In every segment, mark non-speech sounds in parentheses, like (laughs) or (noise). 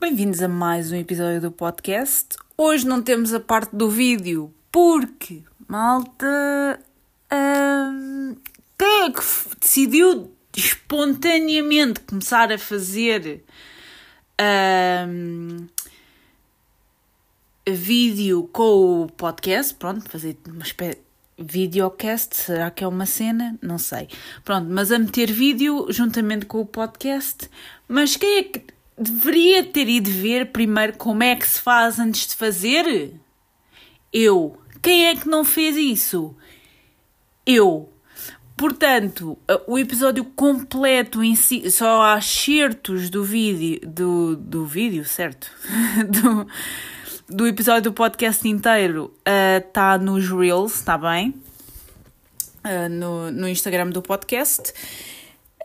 Bem-vindos a mais um episódio do podcast. Hoje não temos a parte do vídeo porque, malta, hum, quem é que decidiu espontaneamente começar a fazer hum, vídeo com o podcast? Pronto, fazer uma espécie videocast, será que é uma cena? Não sei. Pronto, mas a meter vídeo juntamente com o podcast. Mas quem é que deveria ter ido ver primeiro como é que se faz antes de fazer? Eu. Quem é que não fez isso? Eu. Portanto, o episódio completo em si, só há certos do vídeo, do, do vídeo, certo? (laughs) do, do episódio do podcast inteiro está uh, nos Reels, está bem? Uh, no, no Instagram do podcast.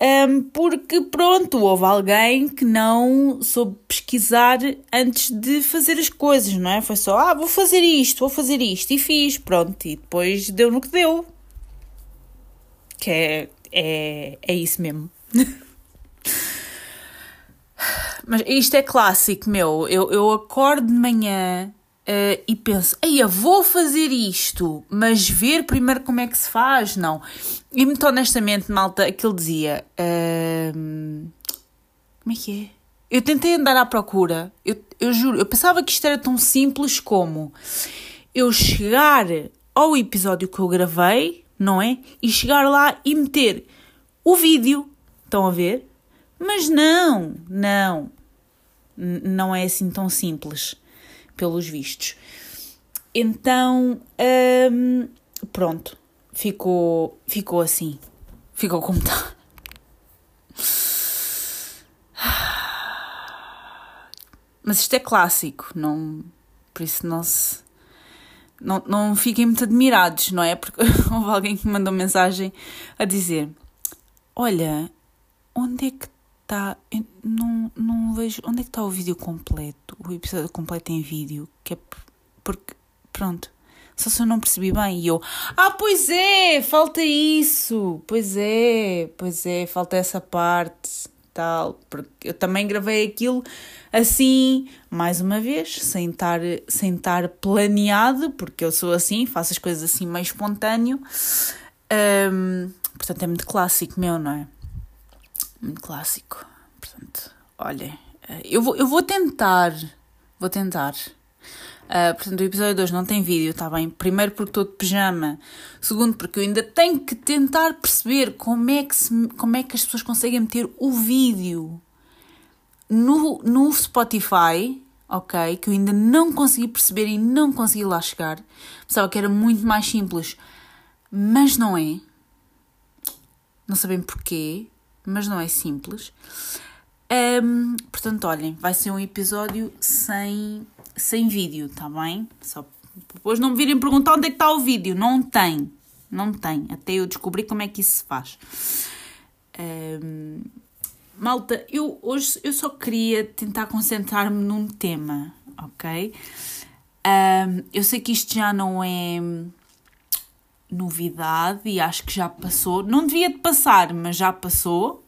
Um, porque, pronto, houve alguém que não soube pesquisar antes de fazer as coisas, não é? Foi só, ah, vou fazer isto, vou fazer isto, e fiz, pronto, e depois deu no que deu. Que é, é, é isso mesmo. (laughs) Mas isto é clássico, meu. Eu, eu acordo de manhã uh, e penso, ei, eu vou fazer isto, mas ver primeiro como é que se faz, não. E muito honestamente, malta, aquilo dizia. Uh, como é que é? Eu tentei andar à procura, eu, eu juro, eu pensava que isto era tão simples como eu chegar ao episódio que eu gravei, não é? E chegar lá e meter o vídeo. Estão a ver? Mas não, não. Não é assim tão simples, pelos vistos. Então, hum, pronto, ficou, ficou assim. Ficou como está. Mas isto é clássico, não, por isso não se. Não, não fiquem muito admirados, não é? Porque (laughs) houve alguém que me mandou mensagem a dizer: Olha, onde é que está. Não, não vejo. Onde é que está o vídeo completo? O episódio completo em vídeo? Que é porque. Pronto. Só se eu não percebi bem. E eu. Ah, pois é! Falta isso! Pois é! Pois é, falta essa parte. Tal. Porque eu também gravei aquilo assim, mais uma vez, sem estar, sem estar planeado, porque eu sou assim, faço as coisas assim meio espontâneo. Um, portanto, é muito clássico meu, não é? Muito clássico. Portanto, olhem, eh, eu vou, eu vou tentar, vou tentar. Uh, portanto, o episódio 2 não tem vídeo, está bem? Primeiro porque estou de pijama. Segundo porque eu ainda tenho que tentar perceber como é que, se, como é que as pessoas conseguem meter o vídeo no, no Spotify, ok? Que eu ainda não consegui perceber e não consegui lá chegar. Pensava que era muito mais simples, mas não é. Não sabem porquê mas não é simples. Um, portanto, olhem, vai ser um episódio sem, sem vídeo, tá bem? Só depois não me virem perguntar onde é que está o vídeo. Não tem. Não tem. Até eu descobrir como é que isso se faz. Um, malta, eu hoje eu só queria tentar concentrar-me num tema, ok? Um, eu sei que isto já não é novidade e acho que já passou. Não devia de passar, mas já passou.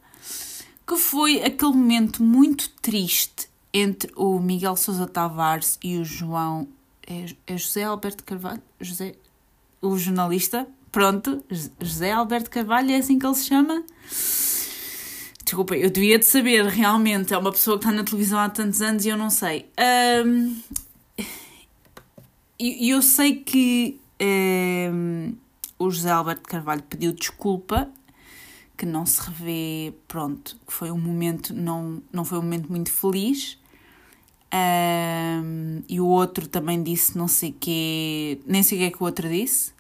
Que foi aquele momento muito triste entre o Miguel Sousa Tavares e o João. É, é José Alberto Carvalho? José, o jornalista? Pronto, José Alberto Carvalho, é assim que ele se chama? Desculpa, eu devia de saber, realmente. É uma pessoa que está na televisão há tantos anos e eu não sei. Um, eu, eu sei que um, o José Alberto Carvalho pediu desculpa, que não se revê, pronto, que foi um momento, não, não foi um momento muito feliz. Um, e o outro também disse não sei que, nem sei o que é que o outro disse.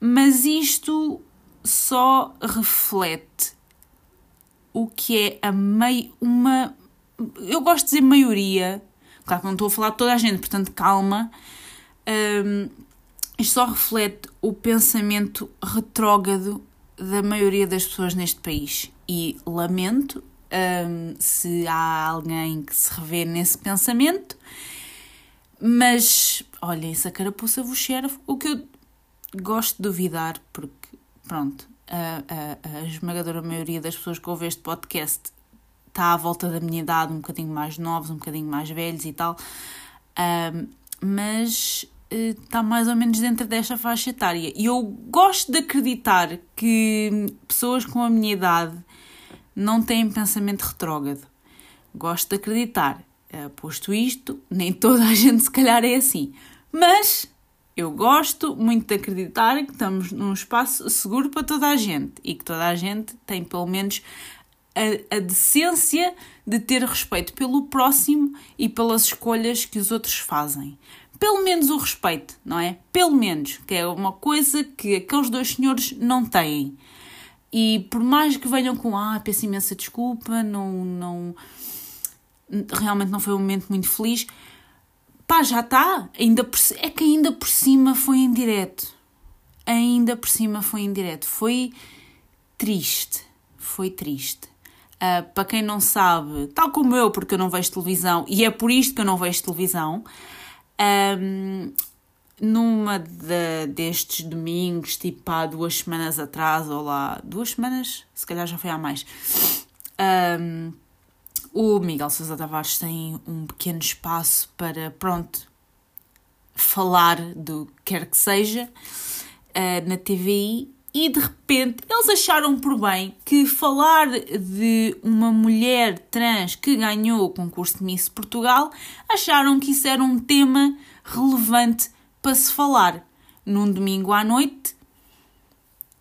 Mas isto só reflete o que é a meio uma eu gosto de dizer maioria claro que não estou a falar de toda a gente portanto calma um, isto só reflete o pensamento retrógrado da maioria das pessoas neste país. E lamento um, se há alguém que se revê nesse pensamento, mas olhem, se a carapuça vos cheira, o que eu gosto de duvidar, porque pronto, a, a, a esmagadora maioria das pessoas que ouvem este podcast está à volta da minha idade, um bocadinho mais novos, um bocadinho mais velhos e tal, um, mas está mais ou menos dentro desta faixa etária. E eu gosto de acreditar que pessoas com a minha idade não têm pensamento retrógrado. Gosto de acreditar. Uh, posto isto, nem toda a gente se calhar é assim. Mas eu gosto muito de acreditar que estamos num espaço seguro para toda a gente e que toda a gente tem pelo menos a, a decência de ter respeito pelo próximo e pelas escolhas que os outros fazem. Pelo menos o respeito, não é? Pelo menos, que é uma coisa que aqueles dois senhores não têm. E por mais que venham com, ah, peço imensa desculpa, não, não, realmente não foi um momento muito feliz, pá, já está. Ainda é que ainda por cima foi em direto. Ainda por cima foi em direto. Foi triste. Foi triste. Uh, para quem não sabe, tal como eu, porque eu não vejo televisão, e é por isto que eu não vejo televisão, um, numa de, destes domingos, tipo há duas semanas atrás, ou lá, duas semanas, se calhar já foi há mais, um, o Miguel Sousa Tavares tem um pequeno espaço para, pronto, falar do que quer que seja uh, na TVI e de repente eles acharam por bem que falar de uma mulher trans que ganhou o concurso de Miss Portugal, acharam que isso era um tema relevante para se falar num domingo à noite,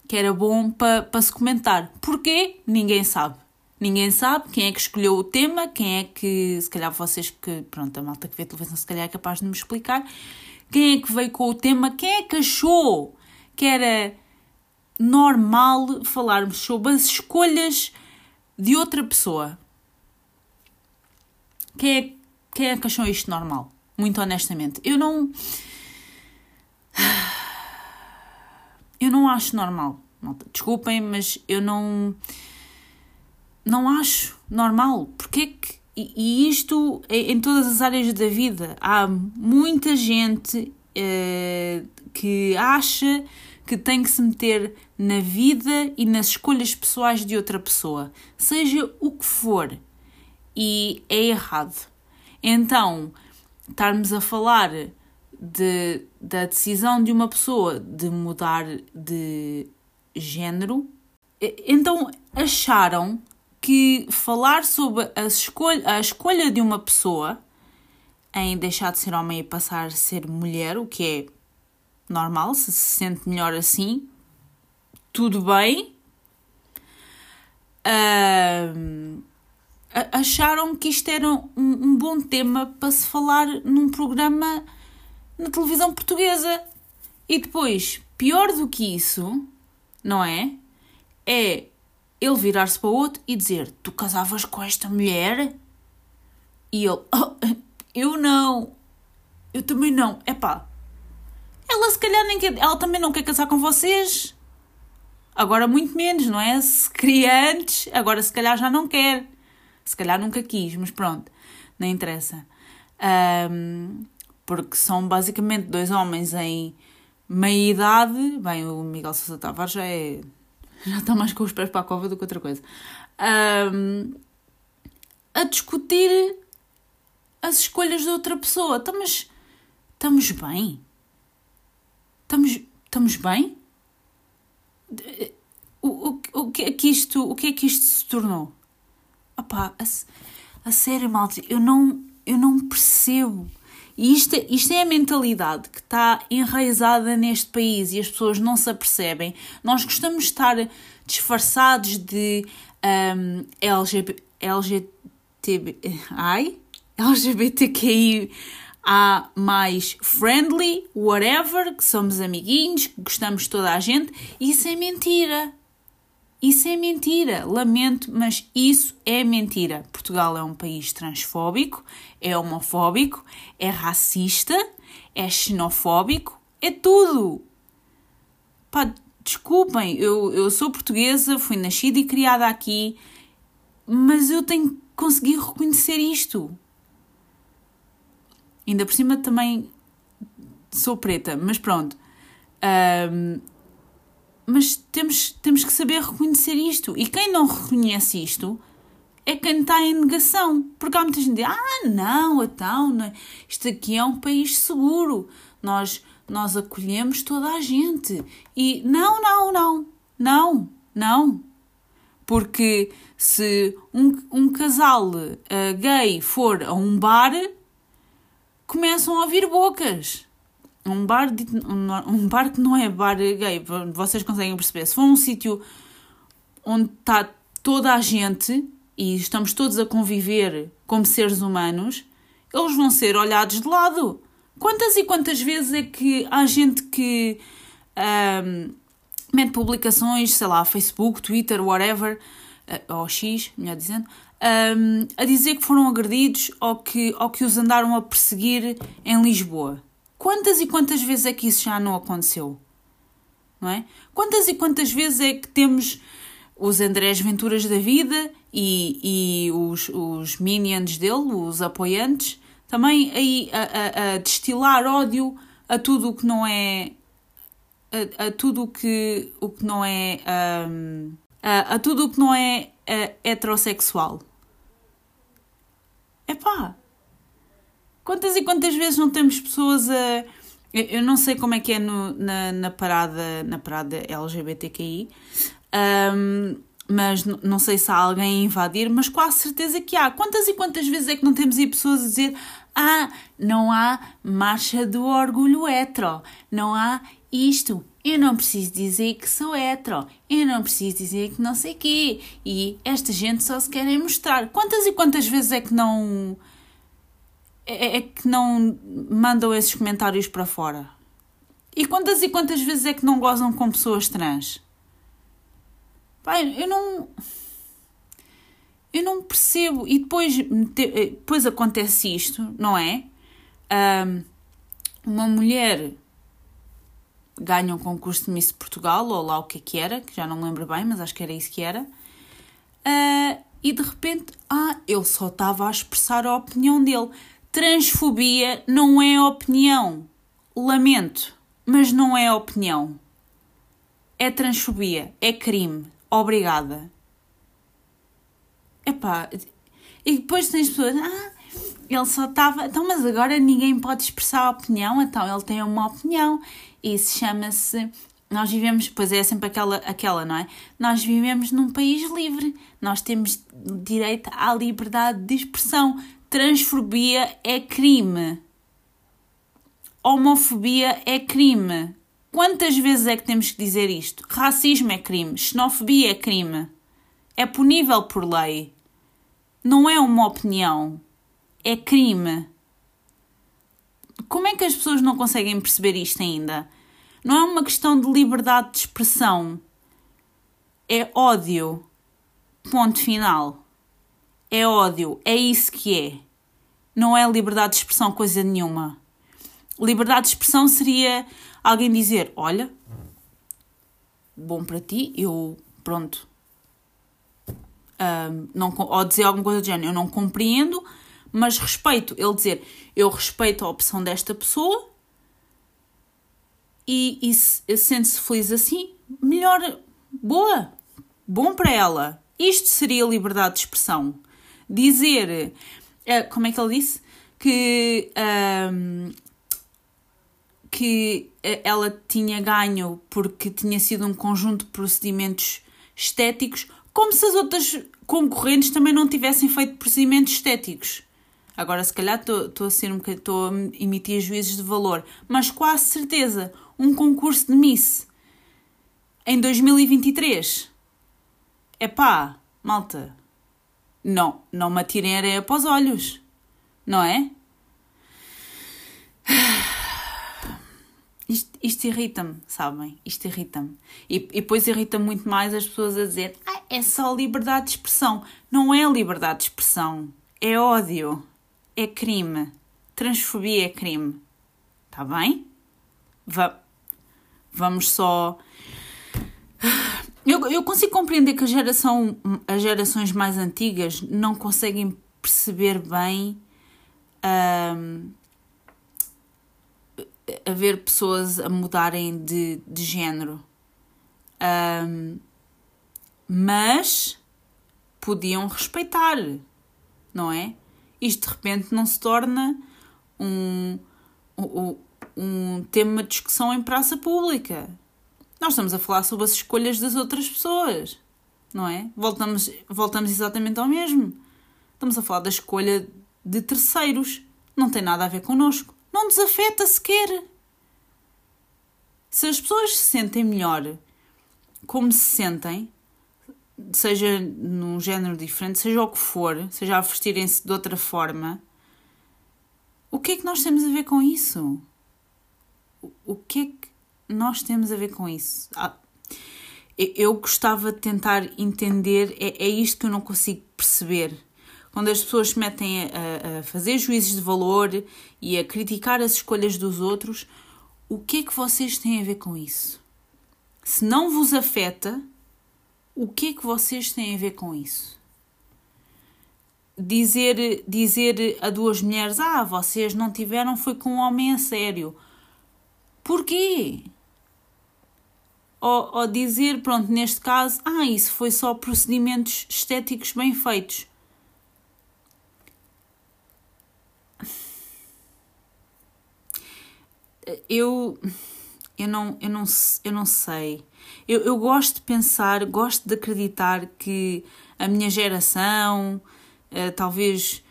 que era bom para, para se comentar. Porquê? Ninguém sabe. Ninguém sabe quem é que escolheu o tema, quem é que, se calhar vocês que, pronto, a malta que vê televisão se calhar é capaz de me explicar, quem é que veio com o tema, quem é que achou que era normal falarmos sobre as escolhas de outra pessoa. Quem é, quem é que achou isto normal? Muito honestamente. Eu não. Eu não acho normal. Desculpem, mas eu não. Não acho normal. Porque que. E isto em todas as áreas da vida. Há muita gente uh, que acha que tem que se meter na vida e nas escolhas pessoais de outra pessoa, seja o que for, e é errado. Então, estarmos a falar de, da decisão de uma pessoa de mudar de género, então acharam que falar sobre a escolha, a escolha de uma pessoa em deixar de ser homem e passar a ser mulher, o que é normal, se se sente melhor assim, tudo bem. Uh, acharam que isto era um, um, bom tema para se falar num programa na televisão portuguesa. E depois, pior do que isso, não é? É ele virar-se para o outro e dizer: Tu casavas com esta mulher? E ele: oh, Eu não. Eu também não. É pá, ela se calhar nem quer, ela também não quer casar com vocês. Agora muito menos, não é? Se queria antes, agora se calhar já não quer. Se calhar nunca quis, mas pronto, não interessa. Um, porque são basicamente dois homens em meia idade. Bem, o Miguel Sousa Tavares já é. já está mais com os pés para a cova do que outra coisa. Um, a discutir as escolhas de outra pessoa. Então, mas estamos bem? Estamos, estamos bem? O, o, o, que é que isto, o que é que isto se tornou? Opá, a, a sério, malta, eu não, eu não percebo. E isto, isto é a mentalidade que está enraizada neste país e as pessoas não se apercebem. Nós gostamos de estar disfarçados de um, LGBT, LGTBI, LGBTQI há mais friendly, whatever, que somos amiguinhos, que gostamos de toda a gente. Isso é mentira. Isso é mentira. Lamento, mas isso é mentira. Portugal é um país transfóbico, é homofóbico, é racista, é xenofóbico, é tudo. Pá, desculpem, eu, eu sou portuguesa, fui nascida e criada aqui, mas eu tenho que conseguir reconhecer isto. Ainda por cima também sou preta, mas pronto. Um, mas temos, temos que saber reconhecer isto. E quem não reconhece isto é quem está em negação. Porque há muita gente que diz, ah, não, então, não, isto aqui é um país seguro. Nós, nós acolhemos toda a gente. E não, não, não, não, não. Porque se um, um casal uh, gay for a um bar, começam a ouvir bocas. Um bar, um, um bar que não é bar gay, vocês conseguem perceber. Se for um sítio onde está toda a gente e estamos todos a conviver como seres humanos, eles vão ser olhados de lado. Quantas e quantas vezes é que há gente que um, mete publicações, sei lá, Facebook, Twitter, whatever, uh, ou X, melhor dizendo, um, a dizer que foram agredidos ou que, ou que os andaram a perseguir em Lisboa? Quantas e quantas vezes é que isso já não aconteceu? Não é? Quantas e quantas vezes é que temos os Andrés Venturas da vida e, e os, os minions dele, os apoiantes, também aí a, a, a destilar ódio a tudo o que não é a, a tudo o que, o que não é um, a, tudo o que não é uh, heterossexual. Epá, quantas e quantas vezes não temos pessoas a eu não sei como é que é no, na, na parada na parada LGBTQI um, mas não sei se há alguém a invadir, mas quase certeza que há. Quantas e quantas vezes é que não temos aí pessoas a dizer ah, não há marcha do orgulho hetero, não há isto, eu não preciso dizer que sou hetero, eu não preciso dizer que não sei quê, e esta gente só se querem mostrar. Quantas e quantas vezes é que não... É, é que não mandam esses comentários para fora? E quantas e quantas vezes é que não gozam com pessoas trans? Pai, eu não. Eu não percebo. E depois, eh, depois acontece isto, não é? Um, uma mulher ganha um concurso de Miss Portugal, ou lá o que é que era, que já não me lembro bem, mas acho que era isso que era. Uh, e de repente, ah, ele só estava a expressar a opinião dele. Transfobia não é opinião. Lamento, mas não é opinião. É transfobia, é crime obrigada. Epá, e depois tens pessoas, ah, ele só estava, então, mas agora ninguém pode expressar a opinião, então ele tem uma opinião. Isso chama-se, nós vivemos, pois é sempre aquela, aquela, não é? Nós vivemos num país livre, nós temos direito à liberdade de expressão. Transfobia é crime. Homofobia é crime. Quantas vezes é que temos que dizer isto? Racismo é crime, xenofobia é crime. É punível por lei. Não é uma opinião. É crime. Como é que as pessoas não conseguem perceber isto ainda? Não é uma questão de liberdade de expressão. É ódio. Ponto final. É ódio. É isso que é. Não é liberdade de expressão coisa nenhuma. Liberdade de expressão seria alguém dizer: Olha, bom para ti, eu, pronto. Um, não, ou dizer alguma coisa do género, eu não compreendo, mas respeito. Ele dizer: Eu respeito a opção desta pessoa e, e se sente-se feliz assim, melhor, boa, bom para ela. Isto seria liberdade de expressão. Dizer, uh, como é que ele disse? Que um, que eh, ela tinha ganho porque tinha sido um conjunto de procedimentos estéticos, como se as outras concorrentes também não tivessem feito procedimentos estéticos. Agora, se calhar, estou a ser um estou a emitir juízes de valor, mas quase certeza, um concurso de Miss em 2023. É pá, malta, não, não me atirem areia para os olhos, não é? (sighs) Isto, isto irrita-me, sabem? Isto irrita-me. E, e depois irrita muito mais as pessoas a dizer ah, é só liberdade de expressão. Não é liberdade de expressão. É ódio. É crime. Transfobia é crime. Está bem? Va vamos só. Eu, eu consigo compreender que a geração, as gerações mais antigas não conseguem perceber bem. Um, a ver pessoas a mudarem de, de género. Um, mas podiam respeitar, não é? Isto de repente não se torna um, um, um tema de discussão em praça pública. Nós estamos a falar sobre as escolhas das outras pessoas, não é? Voltamos, voltamos exatamente ao mesmo. Estamos a falar da escolha de terceiros. Não tem nada a ver connosco. Não nos afeta sequer. Se as pessoas se sentem melhor como se sentem, seja num género diferente, seja o que for, seja a vestirem-se de outra forma, o que é que nós temos a ver com isso? O que é que nós temos a ver com isso? Ah, eu gostava de tentar entender, é, é isto que eu não consigo perceber. Quando as pessoas se metem a, a fazer juízes de valor e a criticar as escolhas dos outros, o que é que vocês têm a ver com isso? Se não vos afeta, o que é que vocês têm a ver com isso? Dizer, dizer a duas mulheres: Ah, vocês não tiveram, foi com um homem a sério. Porquê? Ou, ou dizer, pronto, neste caso, ah, isso foi só procedimentos estéticos bem feitos. Eu, eu, não, eu, não, eu não sei. Eu, eu gosto de pensar, gosto de acreditar que a minha geração, uh, talvez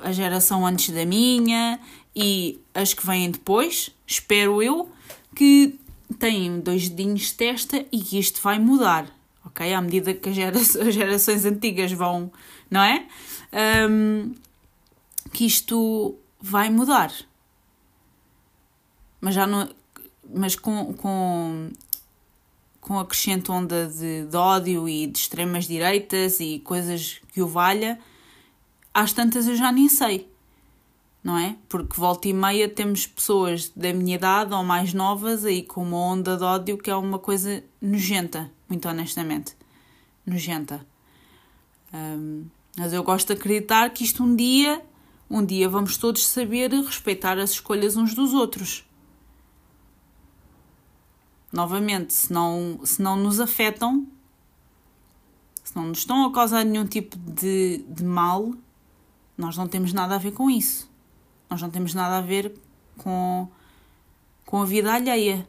a geração antes da minha e as que vêm depois, espero eu, que têm dois dedinhos de testa e que isto vai mudar, ok? À medida que as, gera (laughs) as gerações antigas vão, não é? Um, que isto vai mudar. Mas já não. Mas com, com com acrescento onda de, de ódio e de extremas direitas e coisas que o valha, às tantas eu já nem sei, não é? Porque volta e meia temos pessoas da minha idade ou mais novas aí com uma onda de ódio que é uma coisa nojenta, muito honestamente. Nojenta. Um, mas eu gosto de acreditar que isto um dia, um dia vamos todos saber respeitar as escolhas uns dos outros novamente, se não, se não nos afetam, se não nos estão a causar nenhum tipo de, de mal, nós não temos nada a ver com isso. Nós não temos nada a ver com, com a vida alheia.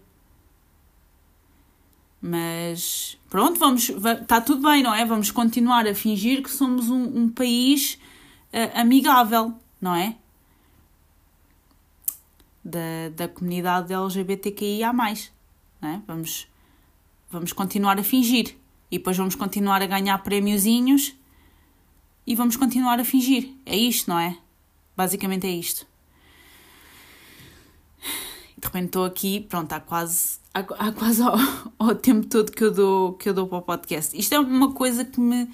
Mas pronto, vamos, está tudo bem, não é? Vamos continuar a fingir que somos um, um país uh, amigável, não é? Da, da comunidade LGBTQIA. Né? Vamos, vamos continuar a fingir. E depois vamos continuar a ganhar prémiozinhos e vamos continuar a fingir. É isto, não é? Basicamente é isto. De repente estou aqui, pronto, há quase, há, há quase ao, (laughs) ao, tempo todo que eu, dou, que eu dou para o podcast. Isto é uma coisa que me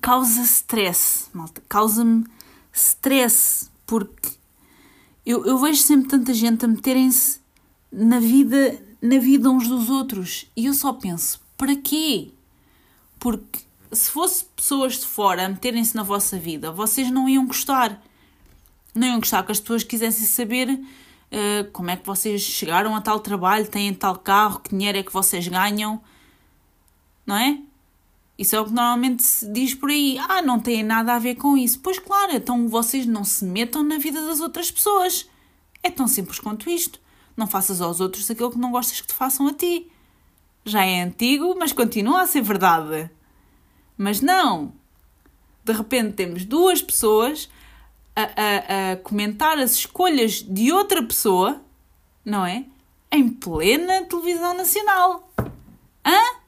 causa stress, malta. Causa-me stress, porque eu, eu vejo sempre tanta gente a meterem-se na vida na vida uns dos outros. E eu só penso, para quê? Porque se fosse pessoas de fora a meterem-se na vossa vida, vocês não iam gostar. Não iam gostar que as pessoas quisessem saber uh, como é que vocês chegaram a tal trabalho, têm tal carro, que dinheiro é que vocês ganham. Não é? Isso é o que normalmente se diz por aí. Ah, não tem nada a ver com isso. Pois claro, então vocês não se metam na vida das outras pessoas. É tão simples quanto isto. Não faças aos outros aquilo que não gostas que te façam a ti. Já é antigo, mas continua a ser verdade. Mas não! De repente temos duas pessoas a, a, a comentar as escolhas de outra pessoa, não é? Em plena televisão nacional. Hã?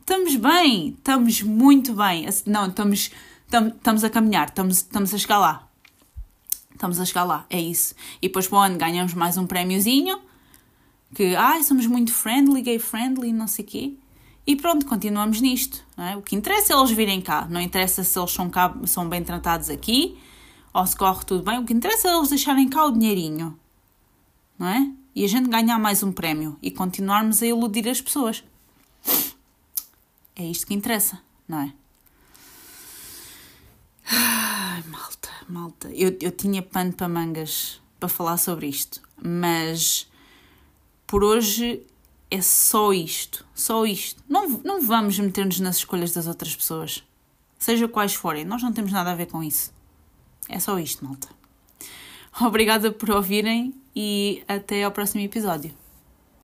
Estamos bem, estamos muito bem. Não, estamos, estamos a caminhar, estamos, estamos a chegar lá. Estamos a chegar lá, é isso. E depois para o ano ganhamos mais um prémiozinho, que ai, somos muito friendly, gay friendly, não sei quê. E pronto, continuamos nisto. É? O que interessa é eles virem cá. Não interessa se eles são, cá, são bem tratados aqui ou se corre tudo bem. O que interessa é eles deixarem cá o dinheirinho. Não é? E a gente ganhar mais um prémio e continuarmos a iludir as pessoas. É isto que interessa, não é? (sighs) Ai, malta, malta. Eu, eu tinha pano para mangas para falar sobre isto, mas por hoje é só isto. Só isto. Não, não vamos meter-nos nas escolhas das outras pessoas. seja quais forem. Nós não temos nada a ver com isso. É só isto, malta. (laughs) Obrigada por ouvirem e até ao próximo episódio.